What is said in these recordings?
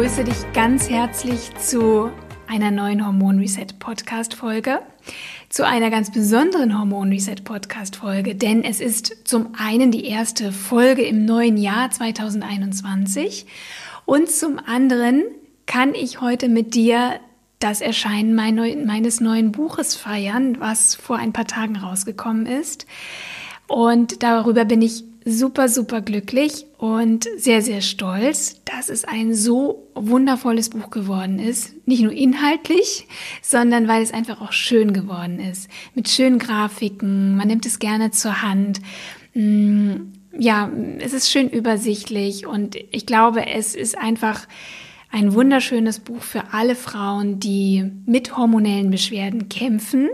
Begrüße dich ganz herzlich zu einer neuen Hormon Reset Podcast Folge, zu einer ganz besonderen Hormon Reset Podcast Folge, denn es ist zum einen die erste Folge im neuen Jahr 2021 und zum anderen kann ich heute mit dir das Erscheinen meines neuen Buches feiern, was vor ein paar Tagen rausgekommen ist. Und darüber bin ich super, super glücklich und sehr, sehr stolz, dass es ein so wundervolles Buch geworden ist. Nicht nur inhaltlich, sondern weil es einfach auch schön geworden ist. Mit schönen Grafiken, man nimmt es gerne zur Hand. Mm, ja, es ist schön übersichtlich und ich glaube, es ist einfach ein wunderschönes Buch für alle Frauen, die mit hormonellen Beschwerden kämpfen.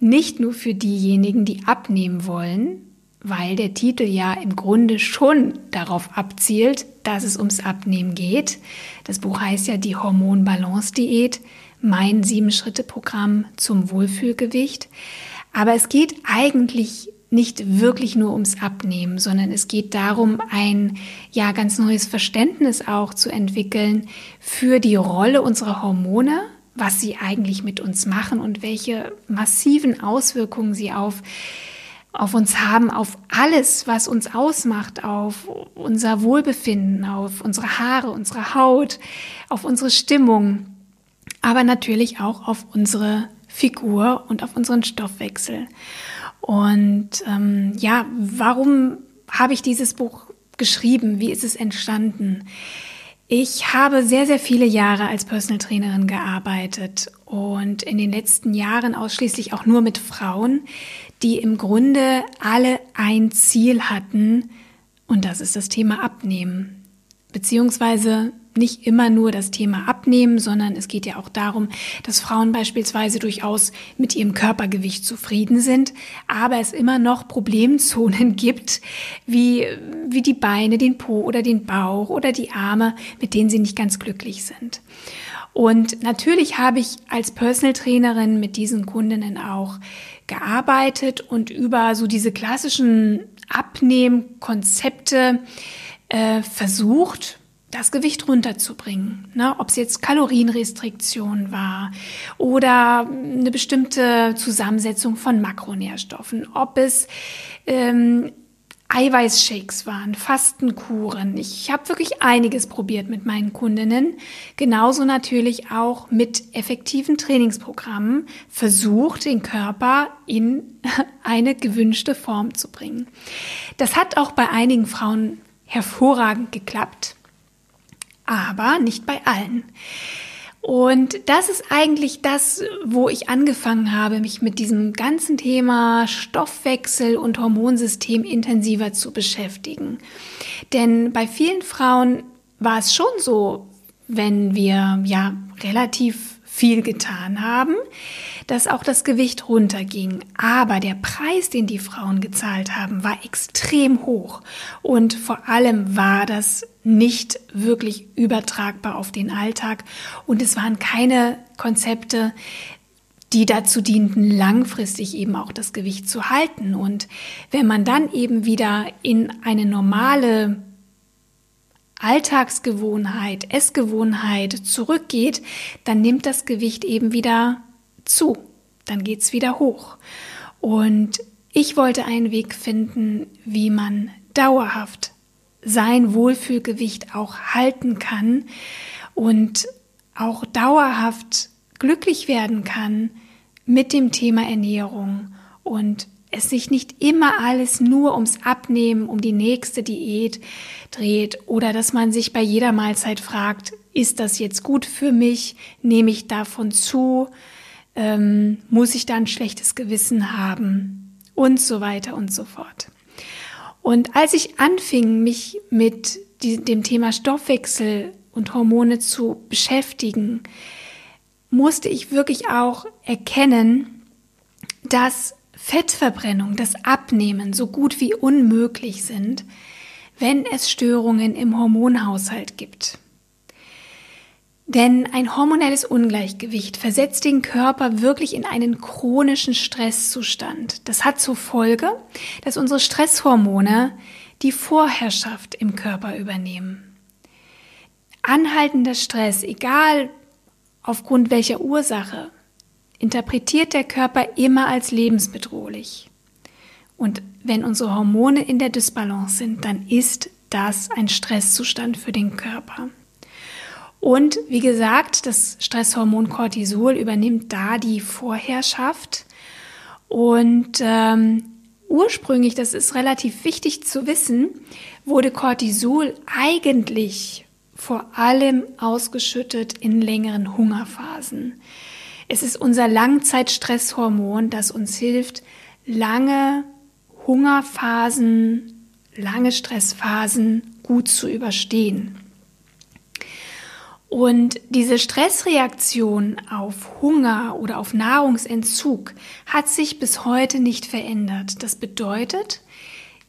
Nicht nur für diejenigen, die abnehmen wollen, weil der Titel ja im Grunde schon darauf abzielt, dass es ums Abnehmen geht. Das Buch heißt ja die Hormon-Balance-Diät, mein Sieben-Schritte-Programm zum Wohlfühlgewicht. Aber es geht eigentlich nicht wirklich nur ums Abnehmen, sondern es geht darum, ein ja ganz neues Verständnis auch zu entwickeln für die Rolle unserer Hormone, was sie eigentlich mit uns machen und welche massiven Auswirkungen sie auf auf uns haben, auf alles, was uns ausmacht, auf unser Wohlbefinden, auf unsere Haare, unsere Haut, auf unsere Stimmung, aber natürlich auch auf unsere Figur und auf unseren Stoffwechsel. Und ähm, ja, warum habe ich dieses Buch geschrieben? Wie ist es entstanden? Ich habe sehr, sehr viele Jahre als Personal Trainerin gearbeitet und in den letzten Jahren ausschließlich auch nur mit Frauen, die im Grunde alle ein Ziel hatten und das ist das Thema Abnehmen. Beziehungsweise nicht immer nur das Thema Abnehmen, sondern es geht ja auch darum, dass Frauen beispielsweise durchaus mit ihrem Körpergewicht zufrieden sind, aber es immer noch Problemzonen gibt, wie, wie die Beine, den Po oder den Bauch oder die Arme, mit denen sie nicht ganz glücklich sind. Und natürlich habe ich als Personal Trainerin mit diesen Kundinnen auch gearbeitet und über so diese klassischen Abnehmkonzepte äh, versucht, das Gewicht runterzubringen. Ne? Ob es jetzt Kalorienrestriktion war oder eine bestimmte Zusammensetzung von Makronährstoffen, ob es ähm, Eiweißshakes waren, Fastenkuren. Ich habe wirklich einiges probiert mit meinen Kundinnen. Genauso natürlich auch mit effektiven Trainingsprogrammen versucht, den Körper in eine gewünschte Form zu bringen. Das hat auch bei einigen Frauen hervorragend geklappt, aber nicht bei allen. Und das ist eigentlich das, wo ich angefangen habe, mich mit diesem ganzen Thema Stoffwechsel und Hormonsystem intensiver zu beschäftigen. Denn bei vielen Frauen war es schon so, wenn wir ja relativ viel getan haben, dass auch das Gewicht runterging. Aber der Preis, den die Frauen gezahlt haben, war extrem hoch. Und vor allem war das nicht wirklich übertragbar auf den Alltag. Und es waren keine Konzepte, die dazu dienten, langfristig eben auch das Gewicht zu halten. Und wenn man dann eben wieder in eine normale Alltagsgewohnheit, Essgewohnheit zurückgeht, dann nimmt das Gewicht eben wieder zu. Dann geht's wieder hoch. Und ich wollte einen Weg finden, wie man dauerhaft sein Wohlfühlgewicht auch halten kann und auch dauerhaft glücklich werden kann mit dem Thema Ernährung und es sich nicht immer alles nur ums Abnehmen, um die nächste Diät dreht oder dass man sich bei jeder Mahlzeit fragt, ist das jetzt gut für mich? Nehme ich davon zu? Ähm, muss ich da ein schlechtes Gewissen haben? Und so weiter und so fort. Und als ich anfing, mich mit dem Thema Stoffwechsel und Hormone zu beschäftigen, musste ich wirklich auch erkennen, dass Fettverbrennung, das Abnehmen so gut wie unmöglich sind, wenn es Störungen im Hormonhaushalt gibt. Denn ein hormonelles Ungleichgewicht versetzt den Körper wirklich in einen chronischen Stresszustand. Das hat zur Folge, dass unsere Stresshormone die Vorherrschaft im Körper übernehmen. Anhaltender Stress, egal aufgrund welcher Ursache, interpretiert der Körper immer als lebensbedrohlich. Und wenn unsere Hormone in der Dysbalance sind, dann ist das ein Stresszustand für den Körper. Und wie gesagt, das Stresshormon Cortisol übernimmt da die Vorherrschaft. Und ähm, ursprünglich, das ist relativ wichtig zu wissen, wurde Cortisol eigentlich vor allem ausgeschüttet in längeren Hungerphasen. Es ist unser Langzeitstresshormon, das uns hilft, lange Hungerphasen, lange Stressphasen gut zu überstehen. Und diese Stressreaktion auf Hunger oder auf Nahrungsentzug hat sich bis heute nicht verändert. Das bedeutet,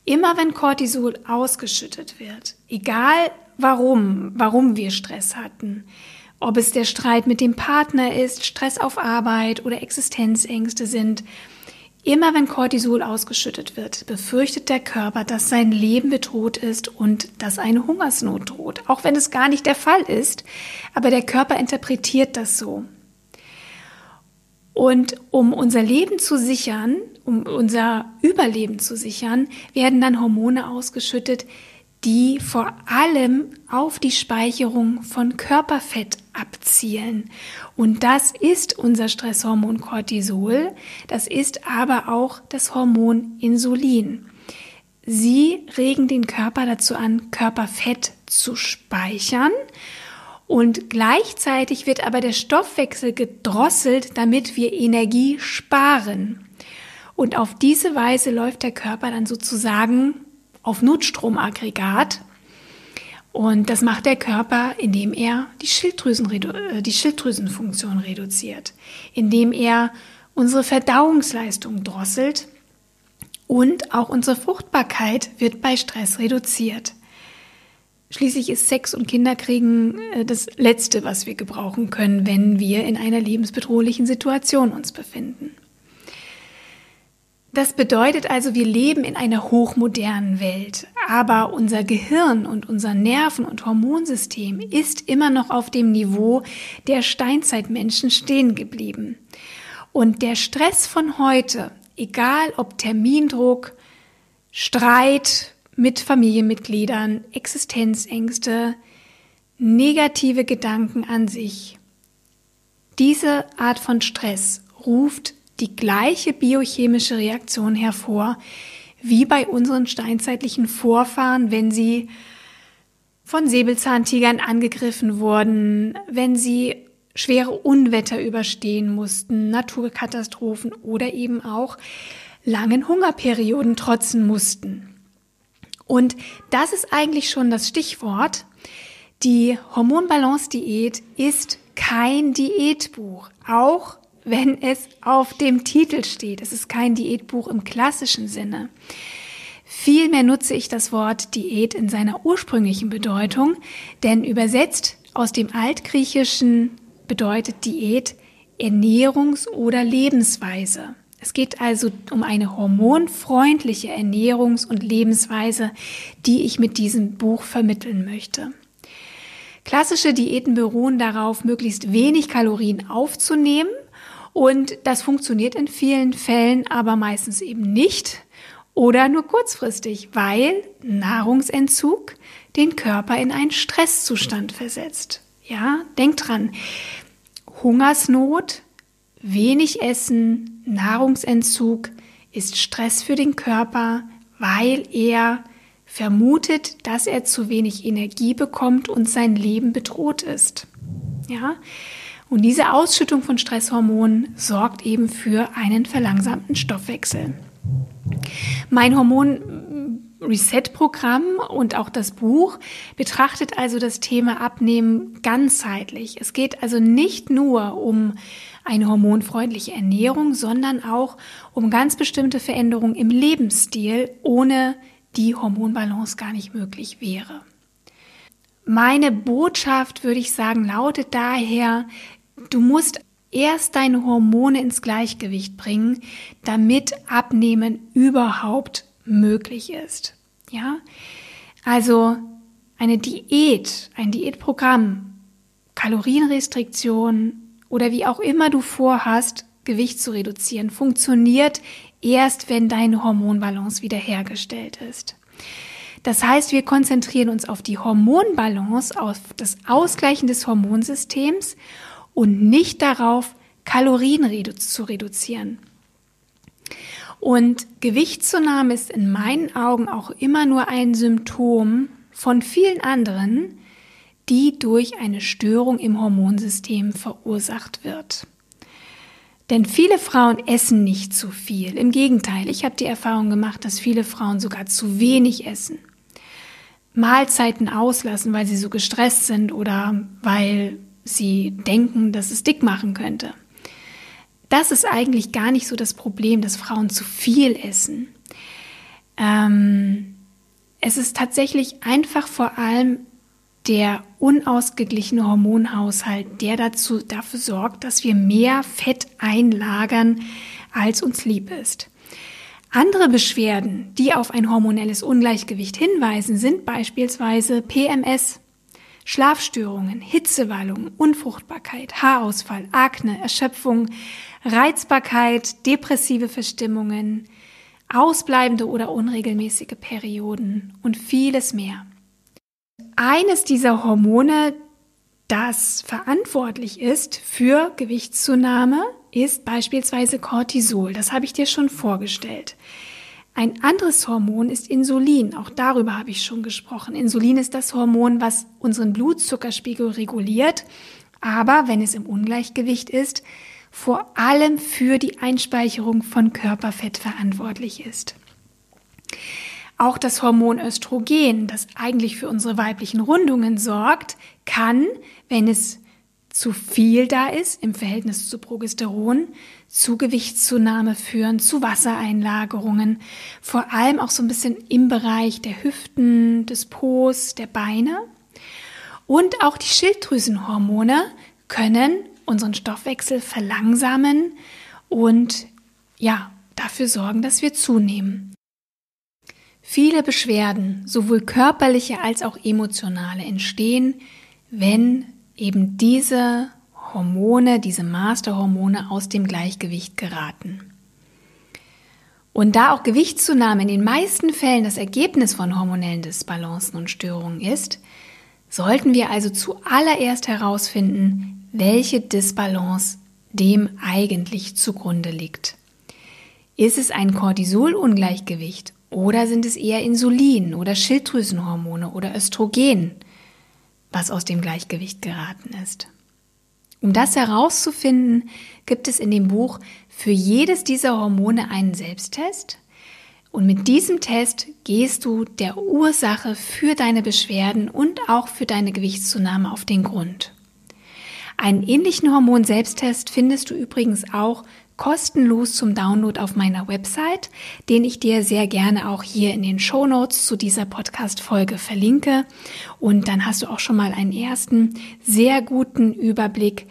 immer wenn Cortisol ausgeschüttet wird, egal warum, warum wir Stress hatten, ob es der Streit mit dem Partner ist, Stress auf Arbeit oder Existenzängste sind, Immer wenn Cortisol ausgeschüttet wird, befürchtet der Körper, dass sein Leben bedroht ist und dass eine Hungersnot droht. Auch wenn es gar nicht der Fall ist, aber der Körper interpretiert das so. Und um unser Leben zu sichern, um unser Überleben zu sichern, werden dann Hormone ausgeschüttet, die vor allem auf die Speicherung von Körperfett abzielen. Und das ist unser Stresshormon Cortisol, das ist aber auch das Hormon Insulin. Sie regen den Körper dazu an, Körperfett zu speichern und gleichzeitig wird aber der Stoffwechsel gedrosselt, damit wir Energie sparen. Und auf diese Weise läuft der Körper dann sozusagen auf Notstromaggregat. Und das macht der Körper, indem er die, Schilddrüsen, äh, die Schilddrüsenfunktion reduziert, indem er unsere Verdauungsleistung drosselt und auch unsere Fruchtbarkeit wird bei Stress reduziert. Schließlich ist Sex und Kinderkriegen äh, das Letzte, was wir gebrauchen können, wenn wir in einer lebensbedrohlichen Situation uns befinden. Das bedeutet also, wir leben in einer hochmodernen Welt, aber unser Gehirn und unser Nerven- und Hormonsystem ist immer noch auf dem Niveau der Steinzeitmenschen stehen geblieben. Und der Stress von heute, egal ob Termindruck, Streit mit Familienmitgliedern, Existenzängste, negative Gedanken an sich, diese Art von Stress ruft die gleiche biochemische Reaktion hervor wie bei unseren steinzeitlichen Vorfahren, wenn sie von Säbelzahntigern angegriffen wurden, wenn sie schwere Unwetter überstehen mussten, Naturkatastrophen oder eben auch langen Hungerperioden trotzen mussten. Und das ist eigentlich schon das Stichwort. Die Hormonbalance-Diät ist kein Diätbuch, auch wenn es auf dem Titel steht. Es ist kein Diätbuch im klassischen Sinne. Vielmehr nutze ich das Wort Diät in seiner ursprünglichen Bedeutung, denn übersetzt aus dem Altgriechischen bedeutet Diät Ernährungs- oder Lebensweise. Es geht also um eine hormonfreundliche Ernährungs- und Lebensweise, die ich mit diesem Buch vermitteln möchte. Klassische Diäten beruhen darauf, möglichst wenig Kalorien aufzunehmen und das funktioniert in vielen Fällen aber meistens eben nicht oder nur kurzfristig, weil Nahrungsentzug den Körper in einen Stresszustand versetzt. Ja, denkt dran. Hungersnot, wenig Essen, Nahrungsentzug ist Stress für den Körper, weil er vermutet, dass er zu wenig Energie bekommt und sein Leben bedroht ist. Ja, und diese Ausschüttung von Stresshormonen sorgt eben für einen verlangsamten Stoffwechsel. Mein Hormon Reset-Programm und auch das Buch betrachtet also das Thema Abnehmen ganzheitlich. Es geht also nicht nur um eine hormonfreundliche Ernährung, sondern auch um ganz bestimmte Veränderungen im Lebensstil, ohne die Hormonbalance gar nicht möglich wäre. Meine Botschaft, würde ich sagen, lautet daher, du musst erst deine Hormone ins Gleichgewicht bringen, damit Abnehmen überhaupt möglich ist. Ja? Also eine Diät, ein Diätprogramm, Kalorienrestriktion oder wie auch immer du vorhast, Gewicht zu reduzieren, funktioniert erst, wenn deine Hormonbalance wiederhergestellt ist. Das heißt, wir konzentrieren uns auf die Hormonbalance, auf das Ausgleichen des Hormonsystems und nicht darauf, Kalorien redu zu reduzieren. Und Gewichtszunahme ist in meinen Augen auch immer nur ein Symptom von vielen anderen, die durch eine Störung im Hormonsystem verursacht wird. Denn viele Frauen essen nicht zu viel. Im Gegenteil, ich habe die Erfahrung gemacht, dass viele Frauen sogar zu wenig essen. Mahlzeiten auslassen, weil sie so gestresst sind oder weil sie denken, dass es dick machen könnte. Das ist eigentlich gar nicht so das Problem, dass Frauen zu viel essen. Ähm, es ist tatsächlich einfach vor allem der unausgeglichene Hormonhaushalt, der dazu, dafür sorgt, dass wir mehr Fett einlagern, als uns lieb ist. Andere Beschwerden, die auf ein hormonelles Ungleichgewicht hinweisen, sind beispielsweise PMS, Schlafstörungen, Hitzewallungen, Unfruchtbarkeit, Haarausfall, Akne, Erschöpfung, Reizbarkeit, depressive Verstimmungen, ausbleibende oder unregelmäßige Perioden und vieles mehr. Eines dieser Hormone, das verantwortlich ist für Gewichtszunahme, ist beispielsweise Cortisol. Das habe ich dir schon vorgestellt. Ein anderes Hormon ist Insulin. Auch darüber habe ich schon gesprochen. Insulin ist das Hormon, was unseren Blutzuckerspiegel reguliert, aber wenn es im Ungleichgewicht ist, vor allem für die Einspeicherung von Körperfett verantwortlich ist. Auch das Hormon Östrogen, das eigentlich für unsere weiblichen Rundungen sorgt, kann, wenn es zu viel da ist im Verhältnis zu Progesteron, zu Gewichtszunahme führen, zu Wassereinlagerungen, vor allem auch so ein bisschen im Bereich der Hüften, des Po's, der Beine. Und auch die Schilddrüsenhormone können unseren Stoffwechsel verlangsamen und ja, dafür sorgen, dass wir zunehmen. Viele Beschwerden, sowohl körperliche als auch emotionale, entstehen, wenn eben diese Hormone, diese Masterhormone aus dem Gleichgewicht geraten. Und da auch Gewichtszunahme in den meisten Fällen das Ergebnis von hormonellen Disbalancen und Störungen ist, sollten wir also zuallererst herausfinden, welche Disbalance dem eigentlich zugrunde liegt. Ist es ein Cortisolungleichgewicht oder sind es eher Insulin oder Schilddrüsenhormone oder Östrogen? Was aus dem Gleichgewicht geraten ist. Um das herauszufinden, gibt es in dem Buch für jedes dieser Hormone einen Selbsttest. Und mit diesem Test gehst du der Ursache für deine Beschwerden und auch für deine Gewichtszunahme auf den Grund. Einen ähnlichen Hormon-Selbsttest findest du übrigens auch kostenlos zum Download auf meiner Website, den ich dir sehr gerne auch hier in den Show Notes zu dieser Podcast-Folge verlinke. Und dann hast du auch schon mal einen ersten sehr guten Überblick,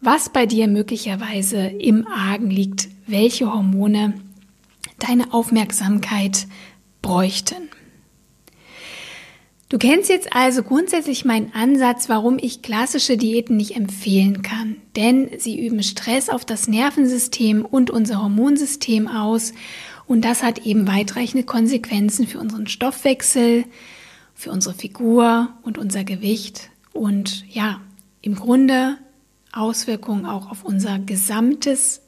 was bei dir möglicherweise im Argen liegt, welche Hormone deine Aufmerksamkeit bräuchten. Du kennst jetzt also grundsätzlich meinen Ansatz, warum ich klassische Diäten nicht empfehlen kann. Denn sie üben Stress auf das Nervensystem und unser Hormonsystem aus. Und das hat eben weitreichende Konsequenzen für unseren Stoffwechsel, für unsere Figur und unser Gewicht. Und ja, im Grunde Auswirkungen auch auf unser gesamtes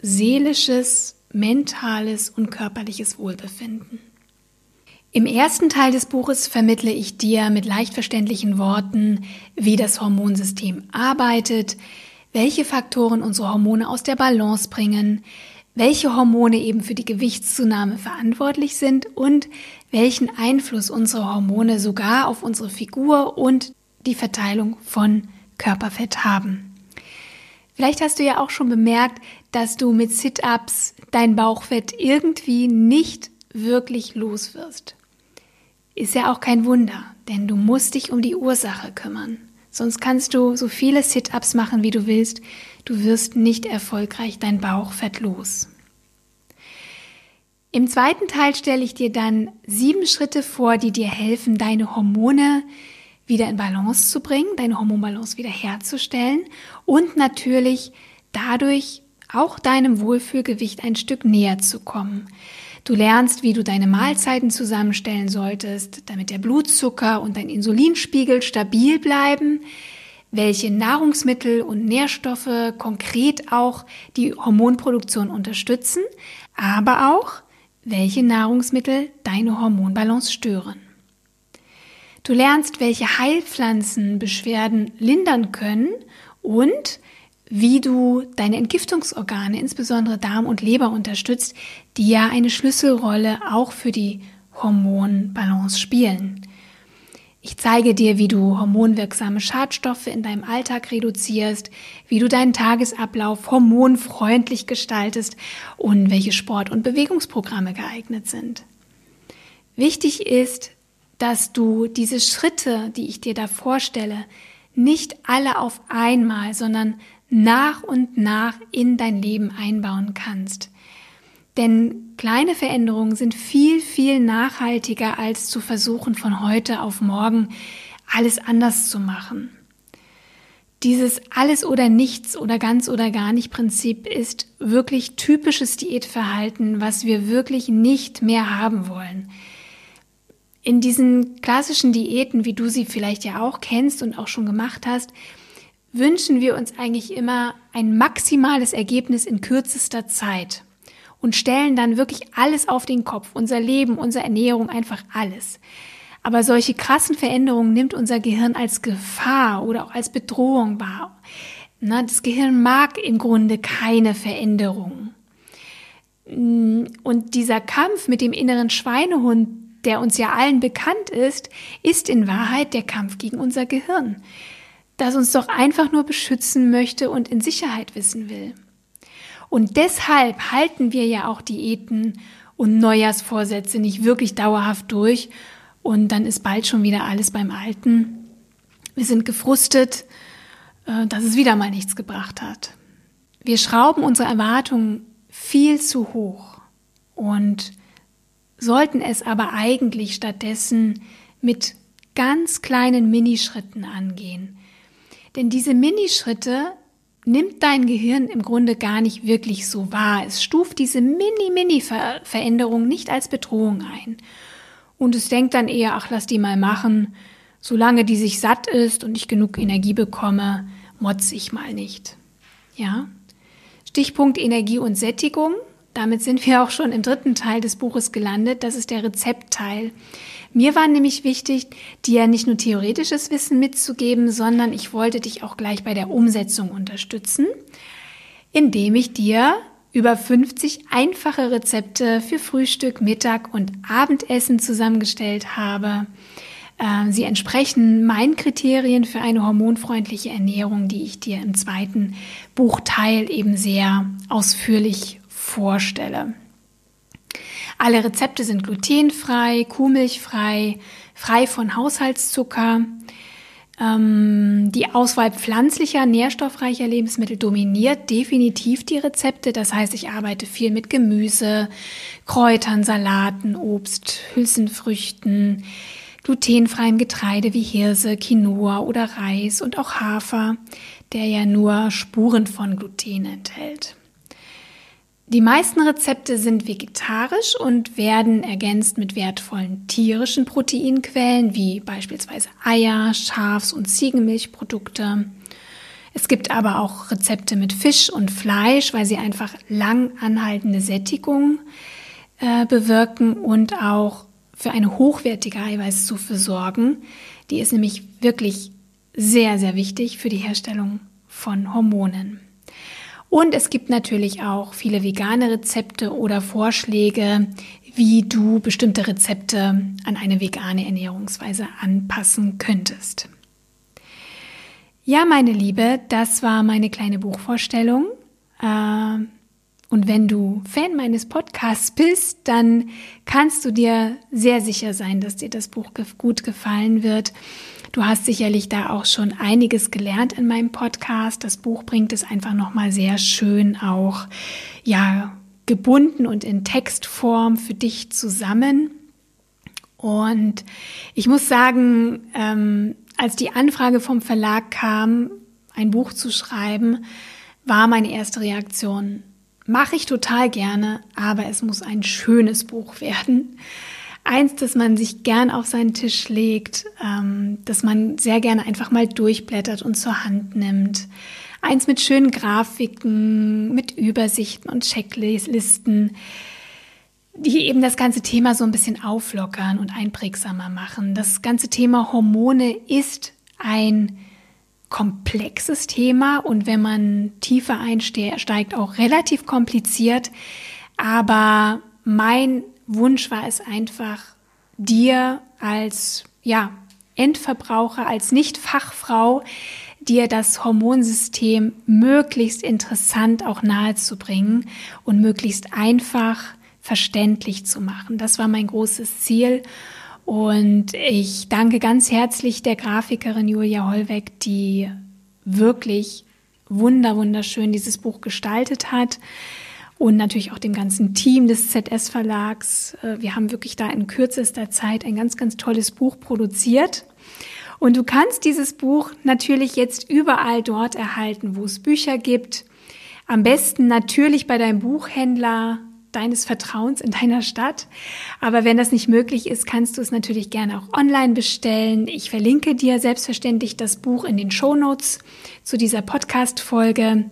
seelisches, mentales und körperliches Wohlbefinden. Im ersten Teil des Buches vermittle ich dir mit leicht verständlichen Worten, wie das Hormonsystem arbeitet, welche Faktoren unsere Hormone aus der Balance bringen, welche Hormone eben für die Gewichtszunahme verantwortlich sind und welchen Einfluss unsere Hormone sogar auf unsere Figur und die Verteilung von Körperfett haben. Vielleicht hast du ja auch schon bemerkt, dass du mit Sit-ups dein Bauchfett irgendwie nicht wirklich los wirst. Ist ja auch kein Wunder, denn du musst dich um die Ursache kümmern. Sonst kannst du so viele Sit-ups machen, wie du willst. Du wirst nicht erfolgreich dein Bauchfett los. Im zweiten Teil stelle ich dir dann sieben Schritte vor, die dir helfen, deine Hormone wieder in Balance zu bringen, deine Hormonbalance wieder herzustellen und natürlich dadurch auch deinem Wohlfühlgewicht ein Stück näher zu kommen. Du lernst, wie du deine Mahlzeiten zusammenstellen solltest, damit der Blutzucker und dein Insulinspiegel stabil bleiben, welche Nahrungsmittel und Nährstoffe konkret auch die Hormonproduktion unterstützen, aber auch welche Nahrungsmittel deine Hormonbalance stören. Du lernst, welche Heilpflanzen Beschwerden lindern können und wie du deine Entgiftungsorgane, insbesondere Darm und Leber, unterstützt, die ja eine Schlüsselrolle auch für die Hormonbalance spielen. Ich zeige dir, wie du hormonwirksame Schadstoffe in deinem Alltag reduzierst, wie du deinen Tagesablauf hormonfreundlich gestaltest und welche Sport- und Bewegungsprogramme geeignet sind. Wichtig ist, dass du diese Schritte, die ich dir da vorstelle, nicht alle auf einmal, sondern nach und nach in dein Leben einbauen kannst. Denn kleine Veränderungen sind viel, viel nachhaltiger, als zu versuchen, von heute auf morgen alles anders zu machen. Dieses alles oder nichts oder ganz oder gar nicht Prinzip ist wirklich typisches Diätverhalten, was wir wirklich nicht mehr haben wollen. In diesen klassischen Diäten, wie du sie vielleicht ja auch kennst und auch schon gemacht hast, wünschen wir uns eigentlich immer ein maximales Ergebnis in kürzester Zeit und stellen dann wirklich alles auf den Kopf, unser Leben, unsere Ernährung, einfach alles. Aber solche krassen Veränderungen nimmt unser Gehirn als Gefahr oder auch als Bedrohung wahr. Na, das Gehirn mag im Grunde keine Veränderung. Und dieser Kampf mit dem inneren Schweinehund, der uns ja allen bekannt ist, ist in Wahrheit der Kampf gegen unser Gehirn das uns doch einfach nur beschützen möchte und in Sicherheit wissen will. Und deshalb halten wir ja auch Diäten und Neujahrsvorsätze nicht wirklich dauerhaft durch und dann ist bald schon wieder alles beim Alten. Wir sind gefrustet, äh, dass es wieder mal nichts gebracht hat. Wir schrauben unsere Erwartungen viel zu hoch und sollten es aber eigentlich stattdessen mit ganz kleinen Minischritten angehen. Denn diese Minischritte nimmt dein Gehirn im Grunde gar nicht wirklich so wahr. Es stuft diese Mini-Mini-Veränderung nicht als Bedrohung ein. Und es denkt dann eher, ach, lass die mal machen. Solange die sich satt ist und ich genug Energie bekomme, motze ich mal nicht. Ja? Stichpunkt Energie und Sättigung. Damit sind wir auch schon im dritten Teil des Buches gelandet. Das ist der Rezeptteil. Mir war nämlich wichtig, dir nicht nur theoretisches Wissen mitzugeben, sondern ich wollte dich auch gleich bei der Umsetzung unterstützen, indem ich dir über 50 einfache Rezepte für Frühstück, Mittag und Abendessen zusammengestellt habe. Ähm, sie entsprechen meinen Kriterien für eine hormonfreundliche Ernährung, die ich dir im zweiten Buchteil eben sehr ausführlich vorstelle. Alle Rezepte sind glutenfrei, kuhmilchfrei, frei von Haushaltszucker. Ähm, die Auswahl pflanzlicher, nährstoffreicher Lebensmittel dominiert definitiv die Rezepte. Das heißt, ich arbeite viel mit Gemüse, Kräutern, Salaten, Obst, Hülsenfrüchten, glutenfreiem Getreide wie Hirse, Quinoa oder Reis und auch Hafer, der ja nur Spuren von Gluten enthält. Die meisten Rezepte sind vegetarisch und werden ergänzt mit wertvollen tierischen Proteinquellen wie beispielsweise Eier, Schafs- und Ziegenmilchprodukte. Es gibt aber auch Rezepte mit Fisch und Fleisch, weil sie einfach lang anhaltende Sättigung äh, bewirken und auch für eine hochwertige Eiweißzufuhr sorgen. Die ist nämlich wirklich sehr, sehr wichtig für die Herstellung von Hormonen. Und es gibt natürlich auch viele vegane Rezepte oder Vorschläge, wie du bestimmte Rezepte an eine vegane Ernährungsweise anpassen könntest. Ja, meine Liebe, das war meine kleine Buchvorstellung. Äh, und wenn du Fan meines Podcasts bist, dann kannst du dir sehr sicher sein, dass dir das Buch gut gefallen wird. Du hast sicherlich da auch schon einiges gelernt in meinem Podcast. Das Buch bringt es einfach nochmal sehr schön auch, ja, gebunden und in Textform für dich zusammen. Und ich muss sagen, ähm, als die Anfrage vom Verlag kam, ein Buch zu schreiben, war meine erste Reaktion, mache ich total gerne, aber es muss ein schönes Buch werden. Eins, das man sich gern auf seinen Tisch legt, ähm, das man sehr gerne einfach mal durchblättert und zur Hand nimmt. Eins mit schönen Grafiken, mit Übersichten und Checklisten, die eben das ganze Thema so ein bisschen auflockern und einprägsamer machen. Das ganze Thema Hormone ist ein komplexes Thema und wenn man tiefer einsteigt, auch relativ kompliziert. Aber mein Wunsch war es einfach, dir als, ja, Endverbraucher, als Nicht-Fachfrau, dir das Hormonsystem möglichst interessant auch nahezubringen und möglichst einfach verständlich zu machen. Das war mein großes Ziel. Und ich danke ganz herzlich der Grafikerin Julia Hollweg, die wirklich wunder, wunderschön dieses Buch gestaltet hat. Und natürlich auch dem ganzen Team des ZS Verlags. Äh, wir haben wirklich da in kürzester Zeit ein ganz, ganz tolles Buch produziert. Und du kannst dieses Buch natürlich jetzt überall dort erhalten, wo es Bücher gibt. Am besten natürlich bei deinem Buchhändler, deines Vertrauens in deiner Stadt. Aber wenn das nicht möglich ist, kannst du es natürlich gerne auch online bestellen. Ich verlinke dir selbstverständlich das Buch in den Show Notes zu dieser Podcast-Folge.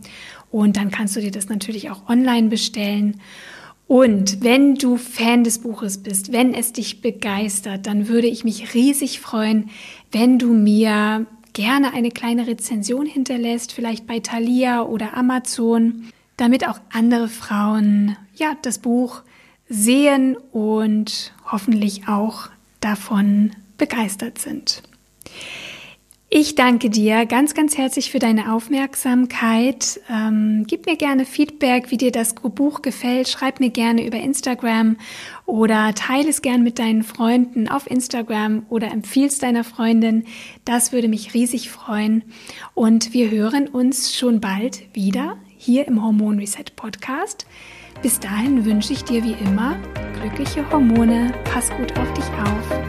Und dann kannst du dir das natürlich auch online bestellen. Und wenn du Fan des Buches bist, wenn es dich begeistert, dann würde ich mich riesig freuen, wenn du mir gerne eine kleine Rezension hinterlässt, vielleicht bei Thalia oder Amazon damit auch andere Frauen ja das Buch sehen und hoffentlich auch davon begeistert sind. Ich danke dir ganz, ganz herzlich für deine Aufmerksamkeit. Ähm, gib mir gerne Feedback, wie dir das Buch gefällt. Schreib mir gerne über Instagram oder teile es gern mit deinen Freunden auf Instagram oder empfiehlst deiner Freundin. Das würde mich riesig freuen. Und wir hören uns schon bald wieder hier im Hormon Reset Podcast. Bis dahin wünsche ich dir wie immer glückliche Hormone. Pass gut auf dich auf.